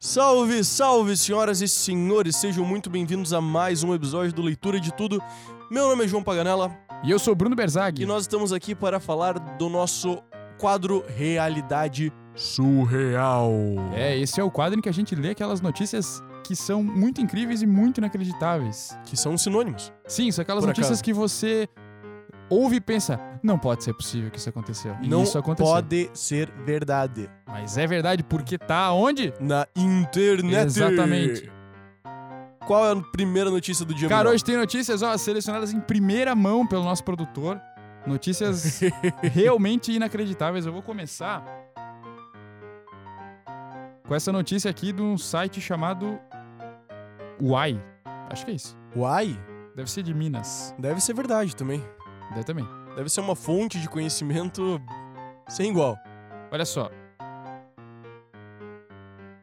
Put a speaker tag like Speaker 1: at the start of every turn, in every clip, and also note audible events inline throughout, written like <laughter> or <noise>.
Speaker 1: Salve, salve, senhoras e senhores, sejam muito bem-vindos a mais um episódio do Leitura de Tudo. Meu nome é João Paganella
Speaker 2: E eu sou Bruno Berzag.
Speaker 1: e nós estamos aqui para falar do nosso quadro Realidade Surreal.
Speaker 2: É, esse é o quadro em que a gente lê aquelas notícias que são muito incríveis e muito inacreditáveis.
Speaker 1: Que são sinônimos.
Speaker 2: Sim, são aquelas
Speaker 1: Por
Speaker 2: notícias
Speaker 1: acaso.
Speaker 2: que você ouve e pensa, não pode ser possível que isso aconteceu. E
Speaker 1: Não
Speaker 2: isso aconteceu.
Speaker 1: pode ser verdade.
Speaker 2: Mas é verdade porque tá onde?
Speaker 1: Na internet.
Speaker 2: Exatamente.
Speaker 1: Qual é a primeira notícia do dia,
Speaker 2: Cara, hoje tem notícias ó, selecionadas em primeira mão pelo nosso produtor. Notícias <laughs> realmente inacreditáveis. Eu vou começar com essa notícia aqui de um site chamado Uai. Acho que é isso.
Speaker 1: Uai?
Speaker 2: Deve ser de Minas.
Speaker 1: Deve ser verdade também.
Speaker 2: Deve também.
Speaker 1: Deve ser uma fonte de conhecimento sem igual.
Speaker 2: Olha só.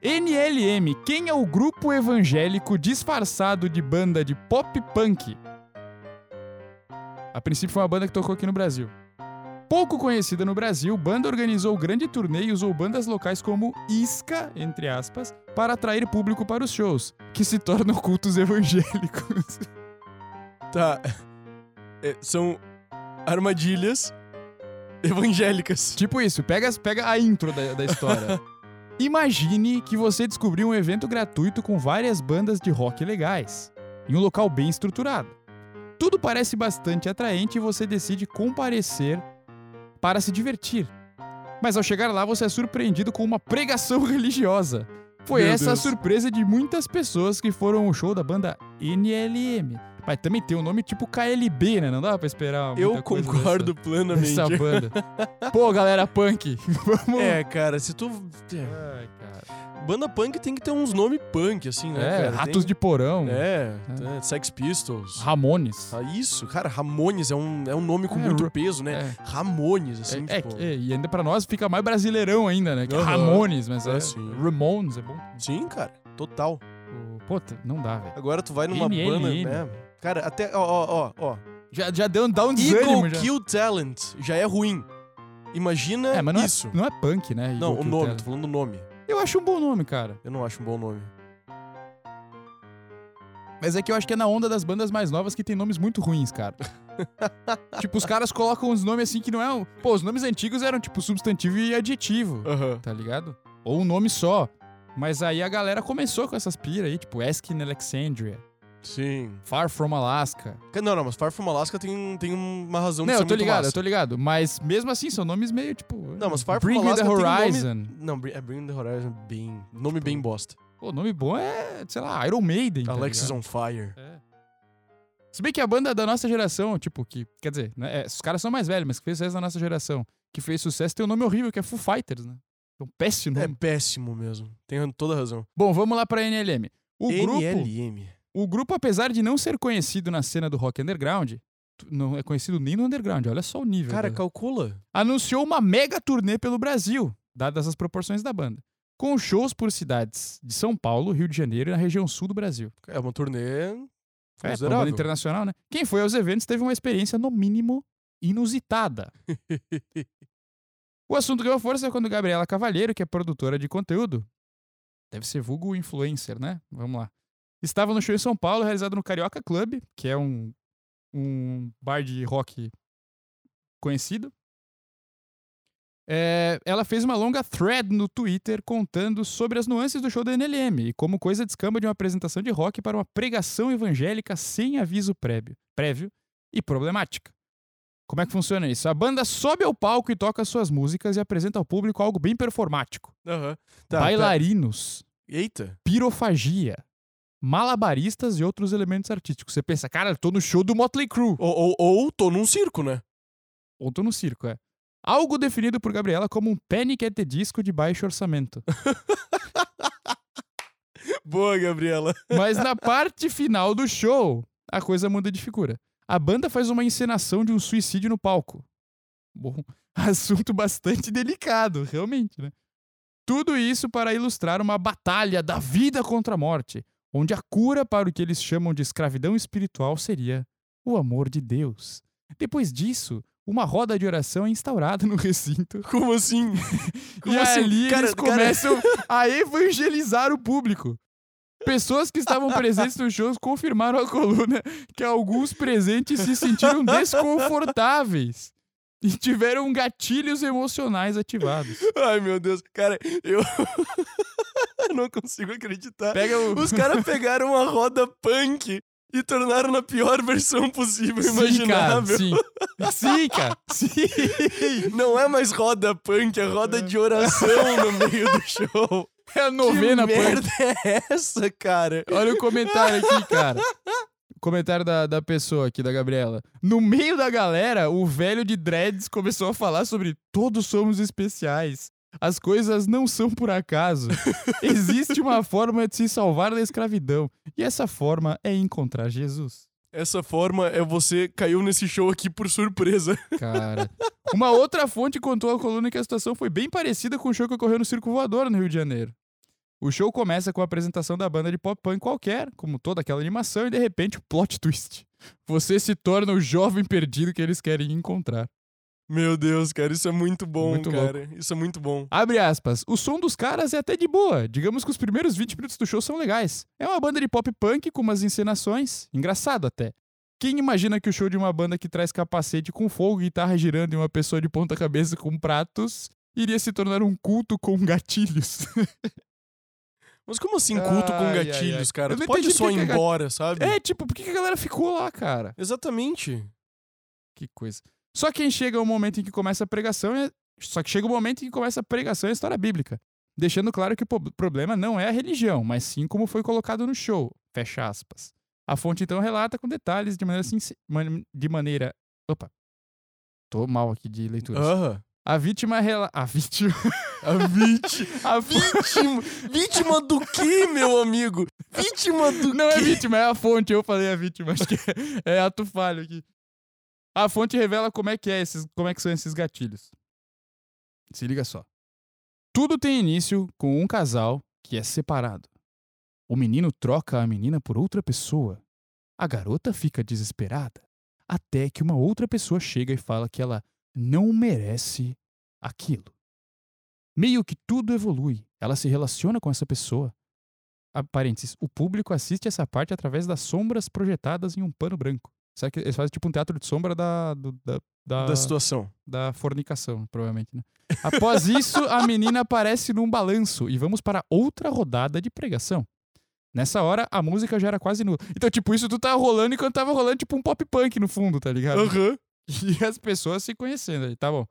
Speaker 2: NLM, quem é o grupo evangélico disfarçado de banda de pop punk? A princípio foi uma banda que tocou aqui no Brasil. Pouco conhecida no Brasil, banda organizou grande turnê e usou bandas locais como isca, entre aspas, para atrair público para os shows, que se tornam <laughs> cultos evangélicos. <laughs>
Speaker 1: Tá. É, são armadilhas evangélicas.
Speaker 2: Tipo isso, pega, pega a intro da, da história. <laughs> Imagine que você descobriu um evento gratuito com várias bandas de rock legais, em um local bem estruturado. Tudo parece bastante atraente e você decide comparecer para se divertir. Mas ao chegar lá, você é surpreendido com uma pregação <laughs> religiosa. Foi
Speaker 1: Meu
Speaker 2: essa
Speaker 1: Deus.
Speaker 2: a surpresa de muitas pessoas que foram ao show da banda NLM. Mas também tem o nome tipo KLB, né? Não dá pra esperar
Speaker 1: Eu concordo
Speaker 2: dessa,
Speaker 1: plenamente.
Speaker 2: dessa <laughs> banda. Pô, galera punk, <laughs> vamos...
Speaker 1: É, cara, se tu. é,
Speaker 2: Ai, cara.
Speaker 1: Banda punk tem que ter uns nomes punk, assim, né?
Speaker 2: É,
Speaker 1: cara?
Speaker 2: Ratos
Speaker 1: Tem-
Speaker 2: de Porão,
Speaker 1: É, é, Sex Pistols.
Speaker 2: Ramones.
Speaker 1: Ah, isso, cara, Ramones é um, é um nome com
Speaker 2: É,
Speaker 1: muito peso, né?
Speaker 2: É.
Speaker 1: Ramones, assim,
Speaker 2: É, é,
Speaker 1: tipo.
Speaker 2: é, e ainda pra nós fica mais brasileirão ainda, né? Que é
Speaker 1: Aham.
Speaker 2: Ramones, mas
Speaker 1: É,
Speaker 2: é. Ramones é bom.
Speaker 1: Sim, cara, total.
Speaker 2: Puta, não dá, velho.
Speaker 1: Agora tu vai numa banda, né? Cara, até, ó, ó, ó, ó.
Speaker 2: Já, já deu, dá um desânimo
Speaker 1: Eagle
Speaker 2: já.
Speaker 1: Kill Talent já é ruim. Imagina
Speaker 2: É, mas não
Speaker 1: isso.
Speaker 2: é, não é punk, né?
Speaker 1: Não,
Speaker 2: Eagle
Speaker 1: o
Speaker 2: Kill
Speaker 1: nome,
Speaker 2: Talent.
Speaker 1: tô falando do nome.
Speaker 2: Eu acho um bom nome, cara.
Speaker 1: Eu não acho um bom nome.
Speaker 2: Mas é que eu acho que é na onda das bandas mais novas que tem nomes muito ruins, cara. <laughs> tipo, os caras colocam uns nomes assim que não é um... Pô, os nomes antigos eram tipo substantivo e adjetivo.
Speaker 1: Aham.
Speaker 2: tá ligado? Ou um nome só. Mas aí a galera começou com essas pira aí, tipo Askin Alexandria,
Speaker 1: Sim.
Speaker 2: Far From Alaska.
Speaker 1: Não, não, mas Far From Alaska tem, tem uma razão
Speaker 2: Não,
Speaker 1: de ser
Speaker 2: eu tô ligado,
Speaker 1: massa.
Speaker 2: eu tô ligado. Mas mesmo assim, são nomes meio tipo.
Speaker 1: Não, mas Far From
Speaker 2: Bring Me
Speaker 1: Alaska
Speaker 2: the
Speaker 1: tem nome-
Speaker 2: Horizon.
Speaker 1: Não, Bring- é Bring the Horizon bem... Nome bem bosta.
Speaker 2: Pô, nome bom é, sei lá, Iron Maiden. tá
Speaker 1: Alexis
Speaker 2: ligado?
Speaker 1: on Fire.
Speaker 2: É. Se bem que a banda da nossa geração, tipo, que. Quer dizer, né, é, os caras são mais velhos, mas que fez sucesso da nossa geração, que fez sucesso, tem um nome horrível, que é Foo Fighters, né? É um péssimo
Speaker 1: É péssimo mesmo. Tem toda a razão.
Speaker 2: Bom, vamos lá pra NLM. O grupo.
Speaker 1: NLM.
Speaker 2: O grupo, apesar de não ser conhecido na cena do rock underground, não é conhecido nem no underground, olha só o nível.
Speaker 1: Cara,
Speaker 2: da-
Speaker 1: calcula.
Speaker 2: anunciou uma mega turnê pelo Brasil, dadas as proporções da banda, com shows por cidades de São Paulo, Rio de Janeiro e na região sul do Brasil.
Speaker 1: É uma turnê
Speaker 2: É, uma banda internacional, né? Quem foi aos eventos teve uma experiência, no mínimo, inusitada. <laughs> O assunto ganhou força quando Gabriela Cavalheiro, que é produtora de conteúdo, deve ser vulgo influencer, né? Vamos lá. Estava no show em São Paulo, realizado no Carioca Club, que é um, um bar de rock conhecido. É, ela fez uma longa thread no Twitter contando sobre as nuances do show da NLM e como coisa descamba de uma apresentação de rock para uma pregação evangélica sem aviso prévio, prévio e problemática. Como é que funciona isso? A banda sobe ao palco e toca suas músicas e apresenta ao público algo bem performático.
Speaker 1: Aham. Tá,
Speaker 2: Bailarinos,
Speaker 1: tá. Eita.
Speaker 2: pirofagia, malabaristas e outros elementos artísticos. Você pensa, cara, tô no show do Motley Crue.
Speaker 1: Ou, ou, ou tô num circo, né?
Speaker 2: Ou tô no circo, é. Algo definido por Gabriela como um Panic at the Disco de baixo orçamento. <laughs>
Speaker 1: Boa, Gabriela. <laughs>
Speaker 2: Mas na parte final do show, a coisa muda de figura. A banda faz uma encenação de um suicídio no palco. Bom, <laughs> assunto bastante delicado, realmente, né? Tudo isso para ilustrar uma batalha da vida contra a morte, onde a cura para o que eles chamam de escravidão espiritual seria o amor de Deus. Depois disso, uma roda de oração é instaurada no <laughs> recinto.
Speaker 1: Como assim? <laughs> Como
Speaker 2: e
Speaker 1: assim?
Speaker 2: ali
Speaker 1: Cara-
Speaker 2: eles
Speaker 1: cara-
Speaker 2: começam a evangelizar o público. Pessoas que estavam presentes no show confirmaram à coluna que alguns presentes se sentiram desconfortáveis e tiveram gatilhos emocionais ativados.
Speaker 1: Ai, meu Deus. Cara, eu. <laughs> eu não consigo acreditar.
Speaker 2: O.
Speaker 1: Os caras <laughs> pegaram uma roda punk e tornaram na pior versão possível,
Speaker 2: Sim, cara,
Speaker 1: imaginável.
Speaker 2: sim. Sim, cara. Sim. <laughs>
Speaker 1: Não é mais roda punk, é roda de oração no meio do show.
Speaker 2: É a novena,
Speaker 1: que merda é essa, cara?
Speaker 2: Olha o comentário aqui, cara. O comentário da, da pessoa aqui, da Gabriela. No meio da galera, o velho de dreads começou a falar sobre todos somos especiais. As coisas não são por acaso. <laughs> Existe uma forma de se salvar da escravidão. E essa forma é encontrar Jesus.
Speaker 1: Essa forma é você caiu nesse show aqui por surpresa.
Speaker 2: Cara. Uma outra fonte contou à coluna que a situação foi bem parecida com o show que ocorreu no Circo Voador, no Rio de Janeiro. O show começa com a apresentação da banda de pop punk qualquer, como toda aquela animação, e de repente, plot twist. Você se torna o jovem perdido que eles querem encontrar.
Speaker 1: Meu Deus, cara, isso é muito bom,
Speaker 2: Muito
Speaker 1: cara. Isso é muito bom.
Speaker 2: Abre aspas. O som dos caras é até de boa. Digamos que os primeiros 20 minutos do show são legais. É uma banda de pop punk com umas encenações. Engraçado até. Quem imagina que o show de uma banda que traz capacete com fogo, guitarra girando e uma pessoa de ponta cabeça com pratos iria se tornar um culto com gatilhos? <laughs>
Speaker 1: Mas como assim culto com
Speaker 2: Ai, ai,
Speaker 1: gatilhos,
Speaker 2: ai.
Speaker 1: cara? Tu
Speaker 2: não
Speaker 1: pode só ir embora, sabe?
Speaker 2: é, tipo, por que a galera ficou lá, cara?
Speaker 1: Exatamente.
Speaker 2: Que coisa. Só quem chega o momento em que começa a pregação é. Só que chega o momento em que começa a pregação é a história bíblica. Deixando claro que o problema não é a religião, mas sim como foi colocado no show. Fecha aspas. A fonte então relata com detalhes de maneira. De maneira. Opa. Tô mal aqui de leitura.
Speaker 1: Aham.
Speaker 2: A vítima rela... A vítima.
Speaker 1: A vítima. <laughs>
Speaker 2: A
Speaker 1: vítima. Vítima do que, meu amigo? Vítima do
Speaker 2: Não é
Speaker 1: quê?
Speaker 2: vítima, é a fonte. Eu falei a vítima. Acho que é, é ato falho aqui. A fonte revela como é que é esses, como é que são esses gatilhos. Se liga só. Tudo tem início com um casal que é separado. O menino troca a menina por outra pessoa. A garota fica desesperada. Até que uma outra pessoa chega e fala que ela não merece aquilo. Meio que tudo evolui. Ela se relaciona com essa pessoa. A o público assiste essa parte através das sombras projetadas em um pano branco. Será que eles fazem tipo um teatro de sombra da, do- da, da,
Speaker 1: Da situação.
Speaker 2: da fornicação, provavelmente, né? Após isso, a menina aparece num balanço e vamos para outra rodada de pregação. Nessa hora, a música já era quase nula. Então, tipo, isso tu tá rolando enquanto tava rolando tipo um pop punk no fundo, tá ligado?
Speaker 1: Aham.
Speaker 2: E as pessoas se conhecendo aí, tá bom.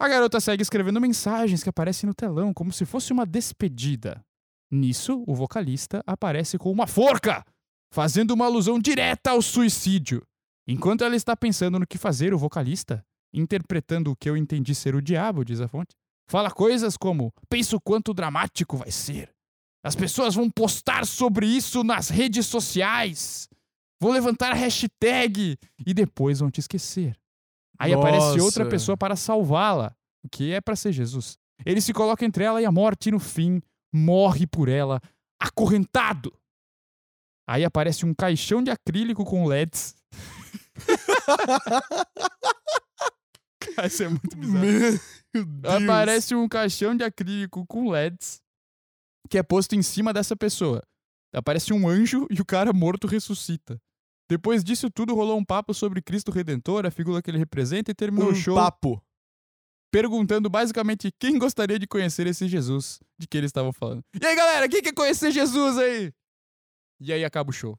Speaker 2: A garota segue escrevendo mensagens que aparecem no telão, como se fosse uma despedida. Nisso, o vocalista aparece com uma forca, fazendo uma alusão direta ao suicídio. Enquanto ela está pensando no que fazer, o vocalista, interpretando o que eu entendi ser o diabo, diz a fonte, fala coisas como: penso quanto dramático vai ser. As pessoas vão postar sobre isso nas redes sociais. Vou levantar a hashtag e depois vão te esquecer. Aí aparece outra
Speaker 1: Nossa.
Speaker 2: pessoa para salvá-la, o que é para ser Jesus. Ele se coloca entre ela e a morte e no fim morre por ela, acorrentado. Aí aparece um caixão de acrílico com LEDs. <laughs> Cara, Isso é muito bizarro.
Speaker 1: Meu Deus.
Speaker 2: Aparece um caixão de acrílico com LEDs que é posto em cima dessa pessoa. Aparece um anjo e o cara morto ressuscita. Depois disso tudo rolou um papo sobre Cristo Redentor, a figura que ele representa, e terminou
Speaker 1: um
Speaker 2: o show
Speaker 1: papo.
Speaker 2: perguntando basicamente quem gostaria de conhecer esse Jesus de que eles estavam falando. E aí, galera, quem quer conhecer Jesus aí? E aí acaba o show.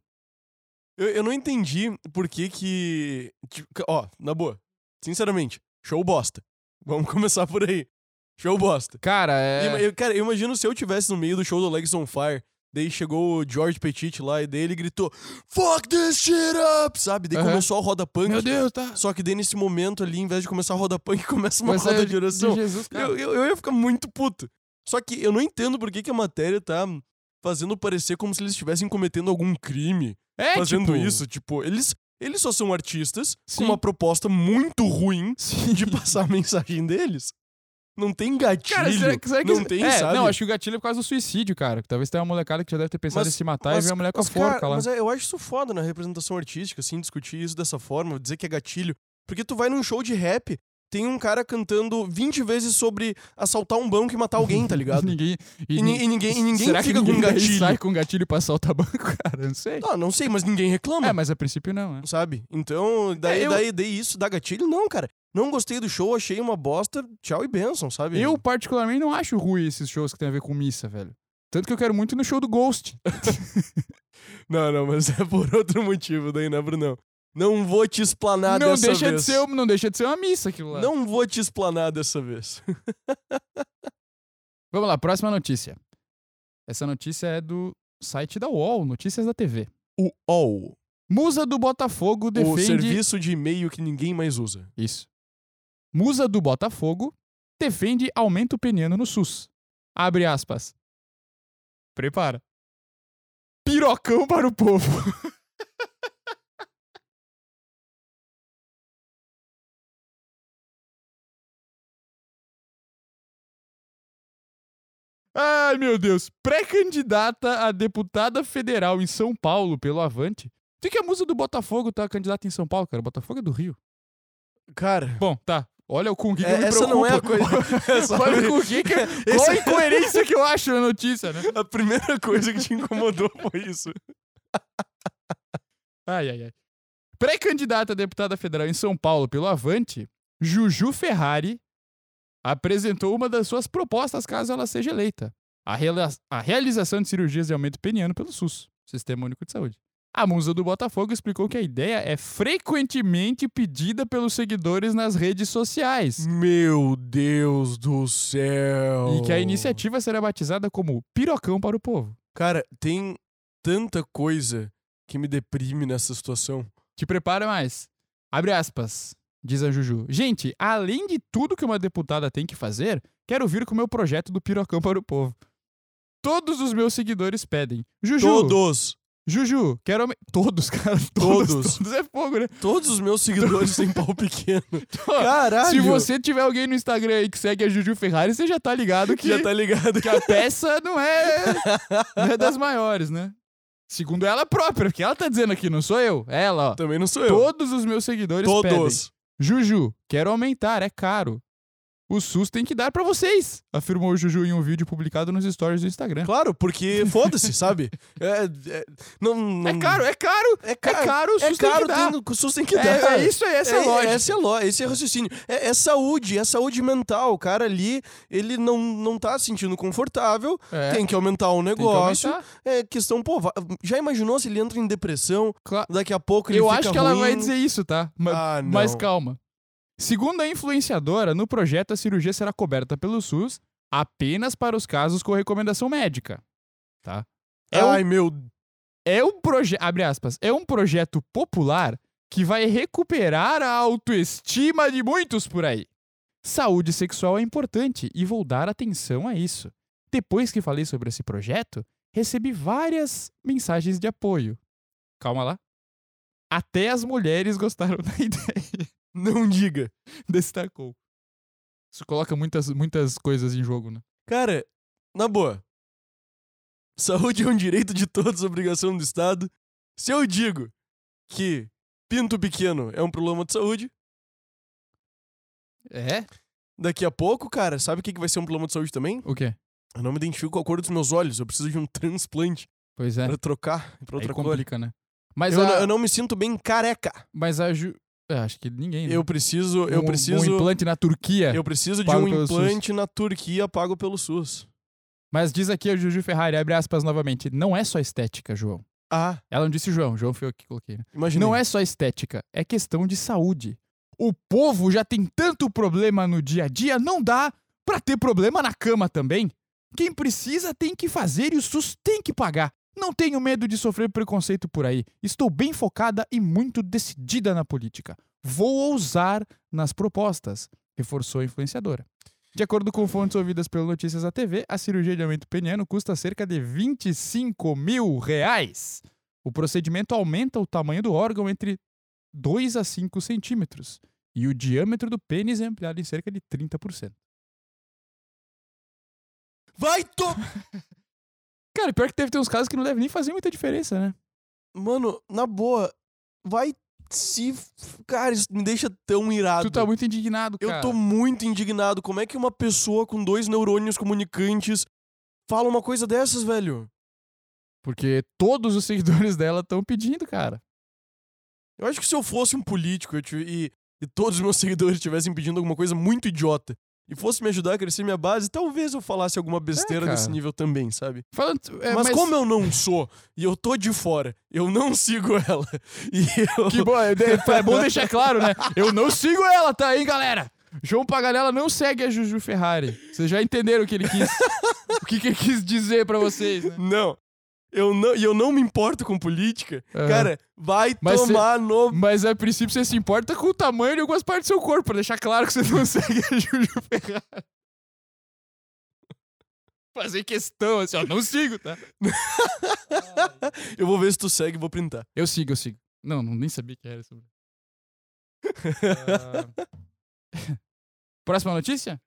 Speaker 1: Eu, eu não entendi por que que... tipo, Ó, na boa. Sinceramente, show bosta. <laughs> Vamos começar por aí. Show bosta.
Speaker 2: Cara, é.
Speaker 1: Eu- cara, eu imagino se eu tivesse no meio do show do Legs on Fire, daí chegou o George Petit lá e daí ele gritou Fuck this shit up! Sabe? Daí começou a roda punk.
Speaker 2: Meu Deus, tá.
Speaker 1: Só que daí nesse momento ali, em vez de começar a roda punk, <laughs> começa uma
Speaker 2: Mas
Speaker 1: roda
Speaker 2: é
Speaker 1: de oração.
Speaker 2: Jesus.
Speaker 1: Eu, eu, eu ia ficar muito puto. Só que eu não entendo por que, que a matéria tá fazendo parecer como se eles estivessem cometendo algum crime
Speaker 2: É,
Speaker 1: fazendo
Speaker 2: tipo,
Speaker 1: isso. Tipo, eles, eles só são artistas
Speaker 2: Sim.
Speaker 1: com uma proposta muito ruim
Speaker 2: Sim.
Speaker 1: de passar a mensagem deles. Não tem gatilho.
Speaker 2: Cara, será, que- será que
Speaker 1: não tem,
Speaker 2: é,
Speaker 1: sabe?
Speaker 2: Não, acho que o gatilho é por causa do suicídio, cara. Talvez tenha uma molecada que já deve ter pensado
Speaker 1: Mas-
Speaker 2: em se matar
Speaker 1: mas-
Speaker 2: e ver a mulher com a
Speaker 1: mas, cara,
Speaker 2: forca lá.
Speaker 1: Mas é, eu acho isso foda na representação artística, assim, discutir isso dessa forma, dizer que é gatilho. Porque tu vai num show de rap, tem um cara cantando 20 vezes sobre assaltar um banco e matar alguém, tá ligado? <laughs>
Speaker 2: ninguém,
Speaker 1: E, ni- e ninguém, e ninguém
Speaker 2: será
Speaker 1: fica
Speaker 2: que ninguém
Speaker 1: com
Speaker 2: daí
Speaker 1: gatilho.
Speaker 2: sai com gatilho pra assaltar banco, <laughs> cara? Não sei.
Speaker 1: Ah, não sei, mas ninguém reclama.
Speaker 2: É, mas a princípio não, né?
Speaker 1: Sabe? Então, daí,
Speaker 2: É, eu-
Speaker 1: daí, daí isso dá gatilho? Não, cara. Não gostei do show, achei uma bosta. Tchau e benção, sabe?
Speaker 2: Eu, particularmente, não acho ruim esses shows que tem a ver com missa, velho. Tanto que eu quero muito ir no show do Ghost. <laughs>
Speaker 1: Não, não, mas é por outro motivo, daí, né, Brunão? Não vou te explanar
Speaker 2: não,
Speaker 1: dessa
Speaker 2: deixa
Speaker 1: vez.
Speaker 2: de ser, não deixa de ser uma missa aquilo lá.
Speaker 1: Não vou te explanar dessa vez. <laughs>
Speaker 2: Vamos lá, próxima notícia. Essa notícia é do site da UOL, Notícias da TV.
Speaker 1: O OL,
Speaker 2: Musa do Botafogo
Speaker 1: o
Speaker 2: defende...
Speaker 1: serviço de e-mail que ninguém mais usa.
Speaker 2: Isso. Musa do Botafogo defende aumento peniano no SUS. Abre aspas. Prepara. Pirocão para o povo. <laughs> Ai, meu Deus. Pré-candidata a deputada federal em São Paulo pelo Avante. Por que a musa do Botafogo tá candidata em São Paulo, cara? O Botafogo é do Rio.
Speaker 1: Cara,
Speaker 2: Bom, tá. Olha o que, que
Speaker 1: é-
Speaker 2: me
Speaker 1: essa não é a coisa. <laughs> <laughs>
Speaker 2: Olha o que, <laughs> que Qual a incoerência que eu acho na notícia, né?
Speaker 1: A primeira coisa que te incomodou foi isso.
Speaker 2: Ai, ai, ai. Pré-candidata a deputada federal em São Paulo pelo Avante, Juju Ferrari apresentou uma das suas propostas caso ela seja eleita: a, a realização de cirurgias de aumento peniano pelo SUS, Sistema Único de Saúde. A musa do Botafogo explicou que a ideia é frequentemente pedida pelos seguidores nas redes sociais.
Speaker 1: Meu Deus do céu.
Speaker 2: E que a iniciativa será batizada como Pirocão para o Povo.
Speaker 1: Cara, tem tanta coisa que me deprime nessa situação.
Speaker 2: Te prepara mais. Abre aspas, diz a Juju. Gente, além de tudo que uma deputada tem que fazer, quero vir com o meu projeto do Pirocão para o Povo. Todos os meus seguidores pedem. Juju,
Speaker 1: Todos.
Speaker 2: Juju, quero... Todos, cara. <laughs>
Speaker 1: Todos.
Speaker 2: Todos. Todos é fogo, né?
Speaker 1: Todos os meus seguidores têm pau pequeno. <laughs> Caralho.
Speaker 2: Se você tiver alguém no Instagram aí que segue a Juju Ferrari, você já tá ligado <laughs> que,
Speaker 1: já tá ligado.
Speaker 2: que a peça não é, não é das maiores, né? Segundo ela própria, porque ela tá dizendo aqui, não sou eu. É ela, ó.
Speaker 1: Também não sou eu.
Speaker 2: Todos os meus seguidores pedem. Juju, quero aumentar, é caro. O SUS tem que dar pra vocês, afirmou o Juju em um vídeo publicado nos stories do Instagram.
Speaker 1: Claro, porque foda-se, sabe? <laughs> É, é, não, não,
Speaker 2: É caro, é caro,
Speaker 1: É
Speaker 2: é
Speaker 1: caro.
Speaker 2: caro, o
Speaker 1: É
Speaker 2: SUS tem
Speaker 1: caro,
Speaker 2: que dar.
Speaker 1: tem- o SUS tem que
Speaker 2: É,
Speaker 1: dar.
Speaker 2: é isso aí, essa é, a lógica.
Speaker 1: Essa é a lógica, esse é o raciocínio. É, é saúde, é saúde mental. O cara ali, ele não, não tá se sentindo confortável,
Speaker 2: É,
Speaker 1: tem que aumentar o
Speaker 2: tem
Speaker 1: negócio.
Speaker 2: aumentar.
Speaker 1: é questão, pô, já imaginou se ele entra em depressão,
Speaker 2: Cla-
Speaker 1: daqui a pouco ele
Speaker 2: Eu acho que ela
Speaker 1: ruim?
Speaker 2: vai dizer isso, tá? Ma-
Speaker 1: Ah.
Speaker 2: Mas calma. Segundo a influenciadora, no projeto a cirurgia será coberta pelo SUS apenas para os casos com recomendação médica. Tá? É um
Speaker 1: Ai, meu...
Speaker 2: é um projeto, abre aspas, é um projeto popular que vai recuperar a autoestima de muitos por aí. Saúde sexual é importante e vou dar atenção a isso. Depois que falei sobre esse projeto, recebi várias mensagens de apoio. Calma lá. Até as mulheres gostaram <laughs> da ideia,
Speaker 1: Não diga. <laughs>
Speaker 2: destacou. Isso coloca muitas, muitas coisas em jogo, né?
Speaker 1: Cara, na boa. Saúde é um direito de todos, obrigação do Estado. Se eu digo que pinto pequeno é um problema de saúde,
Speaker 2: É?
Speaker 1: daqui a pouco, cara, sabe o que vai ser um problema de saúde também?
Speaker 2: O quê?
Speaker 1: Eu não me identifico com a cor dos meus olhos. Eu preciso de um <laughs> transplante
Speaker 2: Pois é.
Speaker 1: pra trocar pra
Speaker 2: Aí
Speaker 1: outra cor.
Speaker 2: complica, né? Mas
Speaker 1: Eu,
Speaker 2: a,
Speaker 1: não- eu não me sinto bem careca.
Speaker 2: Mas a Ju... é, acho que ninguém, né?
Speaker 1: Eu preciso, eu
Speaker 2: um,
Speaker 1: preciso,
Speaker 2: Um implante na Turquia.
Speaker 1: eu preciso de um
Speaker 2: pelo SUS.
Speaker 1: implante na Turquia pago pelo SUS.
Speaker 2: Mas diz aqui a Juju Ferrari, abre aspas novamente, não é só estética, João.
Speaker 1: Ah,
Speaker 2: Ela não disse João, João foi eu que coloquei. Né?
Speaker 1: imagina.
Speaker 2: Não é só estética, é questão de saúde. O povo já tem tanto problema no dia a dia, não dá pra ter problema na cama também. Quem precisa tem que fazer e o SUS tem que pagar. Não tenho medo de sofrer preconceito por aí. Estou bem focada e muito decidida na política. Vou ousar nas propostas, reforçou a influenciadora. De acordo com fontes ouvidas pelo Notícias da TV, a cirurgia de aumento peniano custa cerca de 25 mil reais. O procedimento aumenta o tamanho do órgão entre 2 a 5 centímetros e o diâmetro do pênis é ampliado em cerca de 30%.
Speaker 1: Vai to... <laughs>
Speaker 2: Cara, pior que deve ter uns casos que não deve nem fazer muita diferença, né?
Speaker 1: Mano, na boa, vai se... Cara, isso me deixa tão irado.
Speaker 2: Tu tá muito indignado, cara.
Speaker 1: Eu tô muito indignado. Como é que uma pessoa com dois neurônios comunicantes fala uma coisa dessas, velho?
Speaker 2: Porque todos os seguidores dela estão pedindo, cara.
Speaker 1: Eu acho que se eu fosse um político eu tive- e, e todos os meus <laughs> seguidores estivessem pedindo alguma coisa muito idiota e fosse me ajudar a crescer minha base, talvez eu falasse alguma besteira
Speaker 2: cara.
Speaker 1: desse nível também, sabe?
Speaker 2: Falando, é,
Speaker 1: mas, como eu não sou e eu tô de fora, eu não sigo ela. <laughs> E eu...
Speaker 2: Que bom, é, é bom <laughs> deixar claro, né? Eu não sigo ela, tá, hein, galera? João Paganella não segue a Juju Ferrari. Vocês já entenderam o que ele quis. o que, que ele quis dizer pra vocês, né?
Speaker 1: Não. Eu não, e eu não me importo com política.
Speaker 2: Aham.
Speaker 1: Cara, vai
Speaker 2: Mas
Speaker 1: tomar no.
Speaker 2: Mas a princípio você se importa com o tamanho de algumas partes do seu corpo, pra deixar claro que você <laughs> não segue a Juju Ferrari. Fazer questão, assim, ó, não sigo, tá? <laughs>
Speaker 1: Eu vou ver se tu segue e vou printar.
Speaker 2: Eu sigo, eu sigo. Não, não nem sabia que era sobre. <laughs> Ah. Próxima notícia?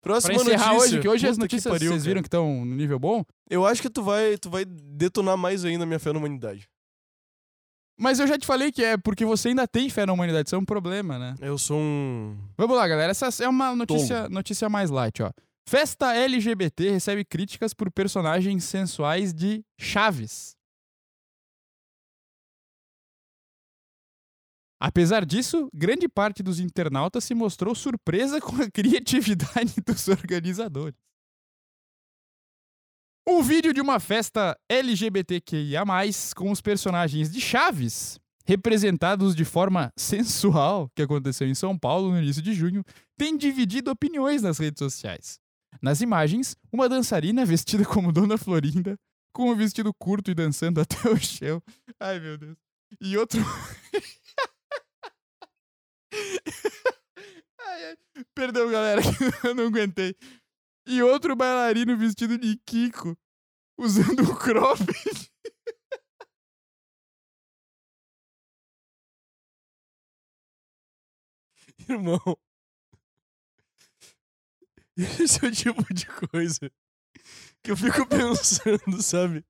Speaker 2: Pra
Speaker 1: Próxima
Speaker 2: encerrar
Speaker 1: notícia.
Speaker 2: hoje, que hoje as
Speaker 1: Puta que
Speaker 2: notícias
Speaker 1: pariu,
Speaker 2: vocês
Speaker 1: cara.
Speaker 2: viram que estão no nível bom.
Speaker 1: Eu acho que tu vai, tu vai detonar mais ainda a minha fé na humanidade.
Speaker 2: Mas eu já te falei que é porque você ainda tem fé na humanidade, isso é um problema, né?
Speaker 1: Eu sou um.
Speaker 2: Vamos lá, galera. Essa é uma notícia, notícia mais light, ó. Festa LGBT recebe críticas por personagens sensuais de Chaves. Apesar disso, grande parte dos internautas se mostrou surpresa com a criatividade <laughs> dos organizadores. Um vídeo de uma festa LGBTQIA+, com os personagens de Chaves, representados de forma <laughs> sensual, que aconteceu em São Paulo no início de junho, tem dividido opiniões nas redes sociais. Nas imagens, uma dançarina vestida como Dona Florinda, com um vestido curto e dançando <laughs> até o chão. Ai, meu Deus. E outro. <laughs> ai, ai. Perdão, galera, <laughs> que eu não aguentei. E outro bailarino vestido de Kiko, usando um cropped. <laughs>
Speaker 1: Irmão. Esse é o tipo de coisa que eu fico pensando, sabe?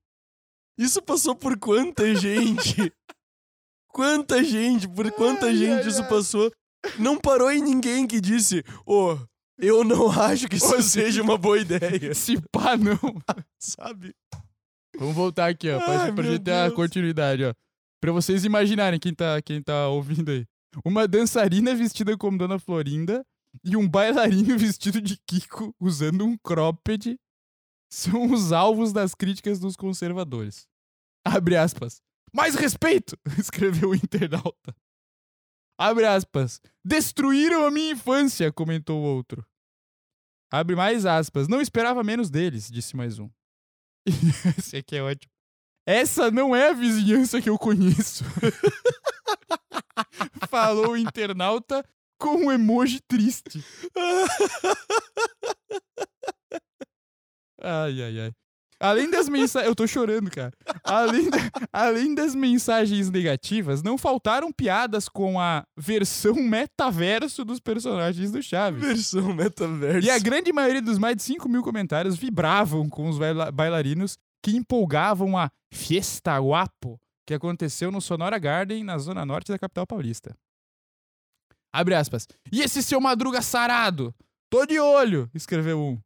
Speaker 1: Isso passou por quanta gente? Quanta gente, por quanta
Speaker 2: Ai,
Speaker 1: gente
Speaker 2: ai,
Speaker 1: isso
Speaker 2: ai.
Speaker 1: passou? Não parou em ninguém que disse, ô, eu não acho que isso seja uma boa ideia, <laughs>
Speaker 2: Se pá, não. <laughs>
Speaker 1: sabe?
Speaker 2: Vamos voltar aqui, ó. Pra,
Speaker 1: Ai,
Speaker 2: pra gente ter a continuidade, ó. Pra vocês imaginarem quem tá, quem tá ouvindo aí. Uma dançarina vestida como Dona Florinda e um bailarino <laughs> vestido de Kiko usando um cropped são os alvos das críticas dos conservadores. Abre aspas. Mais respeito! escreveu o internauta. Abre aspas. Destruíram a minha infância, comentou o outro. Abre mais aspas. Não esperava menos deles, disse mais um. <laughs> Esse aqui é ótimo. Essa não é a vizinhança que eu conheço. <laughs> Falou o internauta com um emoji triste. <laughs> Ai, ai, ai. Além das mensagens. Eu tô chorando, cara. Além, da- Além das mensagens negativas, não faltaram piadas com a versão metaverso dos personagens do Chaves.
Speaker 1: Versão metaverso.
Speaker 2: E a grande maioria dos mais de 5 mil comentários vibravam com os baila- bailarinos que empolgavam a Fiesta Guapo que aconteceu no Sonora Garden, na zona norte da capital paulista. Abre aspas. E esse seu madruga sarado? Tô de olho, escreveu um.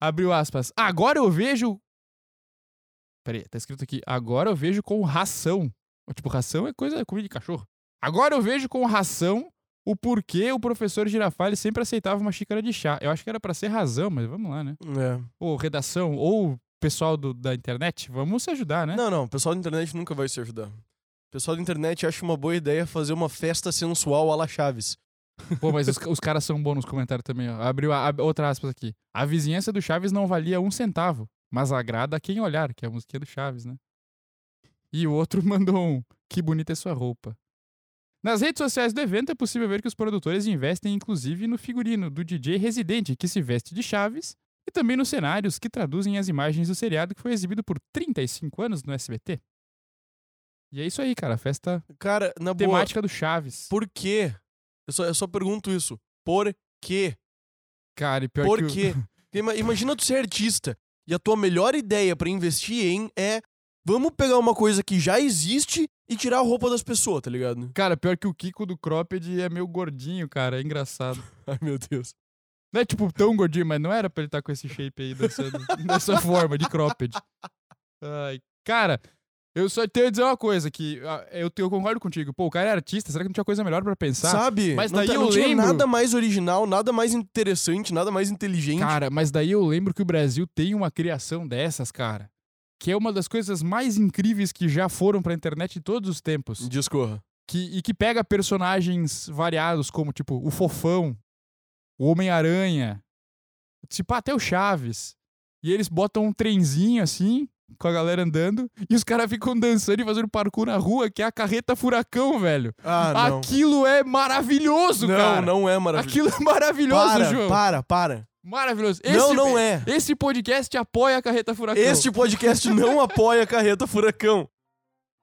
Speaker 2: Abriu aspas. Agora eu vejo. Peraí, tá escrito aqui. Agora eu vejo com ração. Tipo, ração é coisa, é comida de cachorro. Agora eu vejo com ração o porquê o professor Girafales sempre aceitava uma xícara de chá. Eu acho que era pra ser razão, mas vamos lá, né?
Speaker 1: É.
Speaker 2: Ou redação, ou pessoal do- da internet, vamos se ajudar, né?
Speaker 1: Não, não, o pessoal da internet nunca vai se ajudar. O pessoal da internet acha uma boa ideia fazer uma festa sensual à la Chaves. <laughs>
Speaker 2: Pô, mas os, os caras são bons nos comentários também, ó. Abriu a, ab- outra aspas aqui. A vizinhança do Chaves não valia um centavo, mas agrada a quem olhar, que é a musiquinha do Chaves, né? E o outro <laughs> mandou um. Que bonita é sua roupa. Nas redes sociais do evento é possível ver que os produtores investem inclusive no figurino do DJ residente que se veste de Chaves e também nos cenários que traduzem as imagens do seriado que foi exibido por 35 anos no SBT. E é isso aí, cara. Festa
Speaker 1: Cara, na boa,
Speaker 2: temática do Chaves.
Speaker 1: por quê? Eu só, eu só pergunto isso. Por quê?
Speaker 2: Cara, e pior
Speaker 1: Por
Speaker 2: que o-
Speaker 1: quê? <laughs> Ima- Imagina tu ser artista. E a tua melhor ideia pra investir em é vamos pegar uma coisa que já existe e tirar a roupa das pessoas, tá ligado?
Speaker 2: Cara, pior que o Kiko do Cropped é meio gordinho, cara. É engraçado. <laughs>
Speaker 1: Ai, meu Deus.
Speaker 2: Não é tipo tão gordinho, mas não era pra ele estar com esse shape aí dançando <laughs> dessa forma, de cropped. Ai, cara, eu só tenho a dizer uma coisa, que ah, eu, eu concordo contigo. Pô, o cara é artista, será que não tinha coisa melhor pra pensar?
Speaker 1: Sabe?
Speaker 2: mas
Speaker 1: Não
Speaker 2: daí
Speaker 1: tá-
Speaker 2: eu
Speaker 1: não tinha
Speaker 2: lembro-
Speaker 1: nada mais original, nada mais interessante, nada mais inteligente.
Speaker 2: Cara, mas daí eu lembro que o Brasil tem uma criação dessas, cara. Que é uma das coisas mais incríveis que já foram pra internet de todos os tempos.
Speaker 1: Discorra.
Speaker 2: Que, e que pega personagens variados, como, tipo, o Fofão, o Homem-Aranha, tipo, até o Chaves. E eles botam um trenzinho assim, com a galera andando, e os caras ficam dançando e fazendo parkour na rua, que é a carreta furacão, velho.
Speaker 1: Ah, não.
Speaker 2: Aquilo é maravilhoso,
Speaker 1: não,
Speaker 2: cara.
Speaker 1: não é maravilhoso.
Speaker 2: Aquilo é maravilhoso,
Speaker 1: para,
Speaker 2: João.
Speaker 1: para, para.
Speaker 2: Maravilhoso.
Speaker 1: Não, não é.
Speaker 2: Esse podcast apoia a carreta furacão.
Speaker 1: Este podcast não apoia a carreta furacão.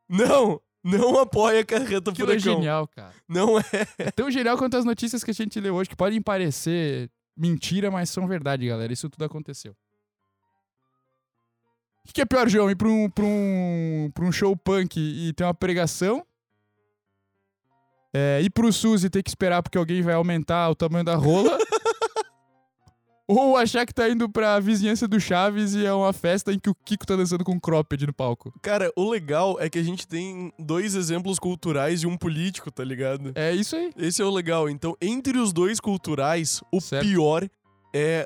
Speaker 1: Não, não apoia a carreta
Speaker 2: Aquilo é
Speaker 1: furacão.
Speaker 2: genial, cara.
Speaker 1: Não é.
Speaker 2: É tão genial quanto as notícias que a gente leu hoje, que podem parecer mentira, mas são verdade, galera. Isso tudo aconteceu. O que, é pior, João? Ir pra um, pra, um, pra um show punk e ter uma pregação? É, ir pro SUS e ter que esperar porque alguém vai aumentar o tamanho da rola? <laughs> Ou achar que tá indo pra vizinhança do Chaves e é uma festa em que o Kiko tá dançando com cropped no palco?
Speaker 1: Cara, o legal é que a gente tem dois exemplos culturais e um político, tá ligado?
Speaker 2: É isso aí.
Speaker 1: Esse é o legal. Então, entre os dois culturais, o
Speaker 2: Certo.
Speaker 1: pior é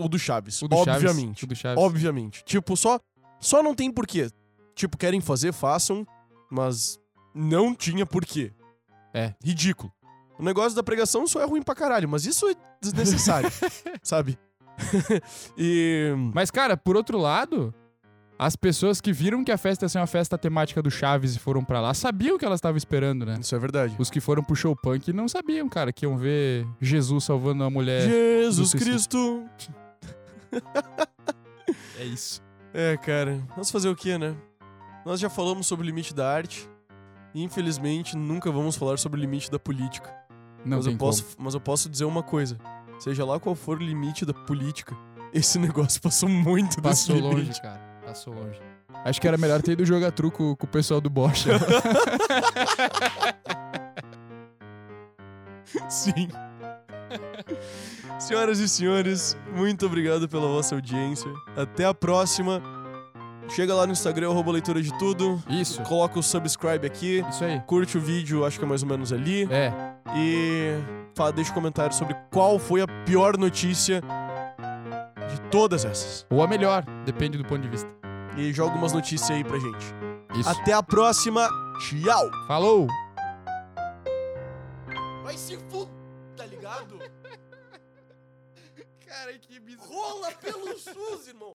Speaker 1: o do Chaves.
Speaker 2: O do Chaves,
Speaker 1: obviamente.
Speaker 2: o do Chaves.
Speaker 1: Obviamente. Tipo, só, só não tem porquê. Tipo, querem fazer, façam, mas não tinha porquê.
Speaker 2: É.
Speaker 1: Ridículo. O negócio da pregação só é ruim pra caralho, mas isso é desnecessário, <laughs> sabe? <laughs> e.
Speaker 2: Mas, cara, por outro lado, as pessoas que viram que a festa ia ser uma festa temática do Chaves e foram pra lá sabiam o que elas estavam esperando, né?
Speaker 1: Isso é verdade.
Speaker 2: Os que foram pro show punk não sabiam, cara, que iam ver Jesus salvando uma mulher.
Speaker 1: Jesus. Cristo.
Speaker 2: É isso.
Speaker 1: É, cara, vamos fazer o quê, né? Nós já falamos sobre o limite da arte. E infelizmente nunca vamos falar sobre o limite da política.
Speaker 2: Não
Speaker 1: mas,
Speaker 2: tem
Speaker 1: eu posso, mas eu posso dizer uma coisa. Seja lá qual for o limite da política, esse <laughs> negócio passou muito
Speaker 2: como. Passou
Speaker 1: desse
Speaker 2: longe,
Speaker 1: limite.
Speaker 2: cara. Passou longe. Acho que era melhor ter ido jogar truco com o pessoal do Bocha. <laughs>
Speaker 1: Sim. <laughs> Senhoras e senhores, muito obrigado pela vossa audiência. Até a próxima. Chega lá no Instagram, arroba leitura de tudo.
Speaker 2: Isso.
Speaker 1: Coloca o subscribe aqui.
Speaker 2: Isso aí.
Speaker 1: Curte o vídeo, acho que é mais ou menos ali.
Speaker 2: É.
Speaker 1: E fala, deixa um comentário sobre qual foi a pior notícia de todas essas.
Speaker 2: Ou a melhor, depende do ponto de vista.
Speaker 1: E joga umas notícias aí pra gente.
Speaker 2: Isso.
Speaker 1: Até a próxima. Tchau!
Speaker 2: Falou!
Speaker 1: Vai se fu...
Speaker 2: Cara, que bizarro.
Speaker 1: Rola pelo SUS, irmão!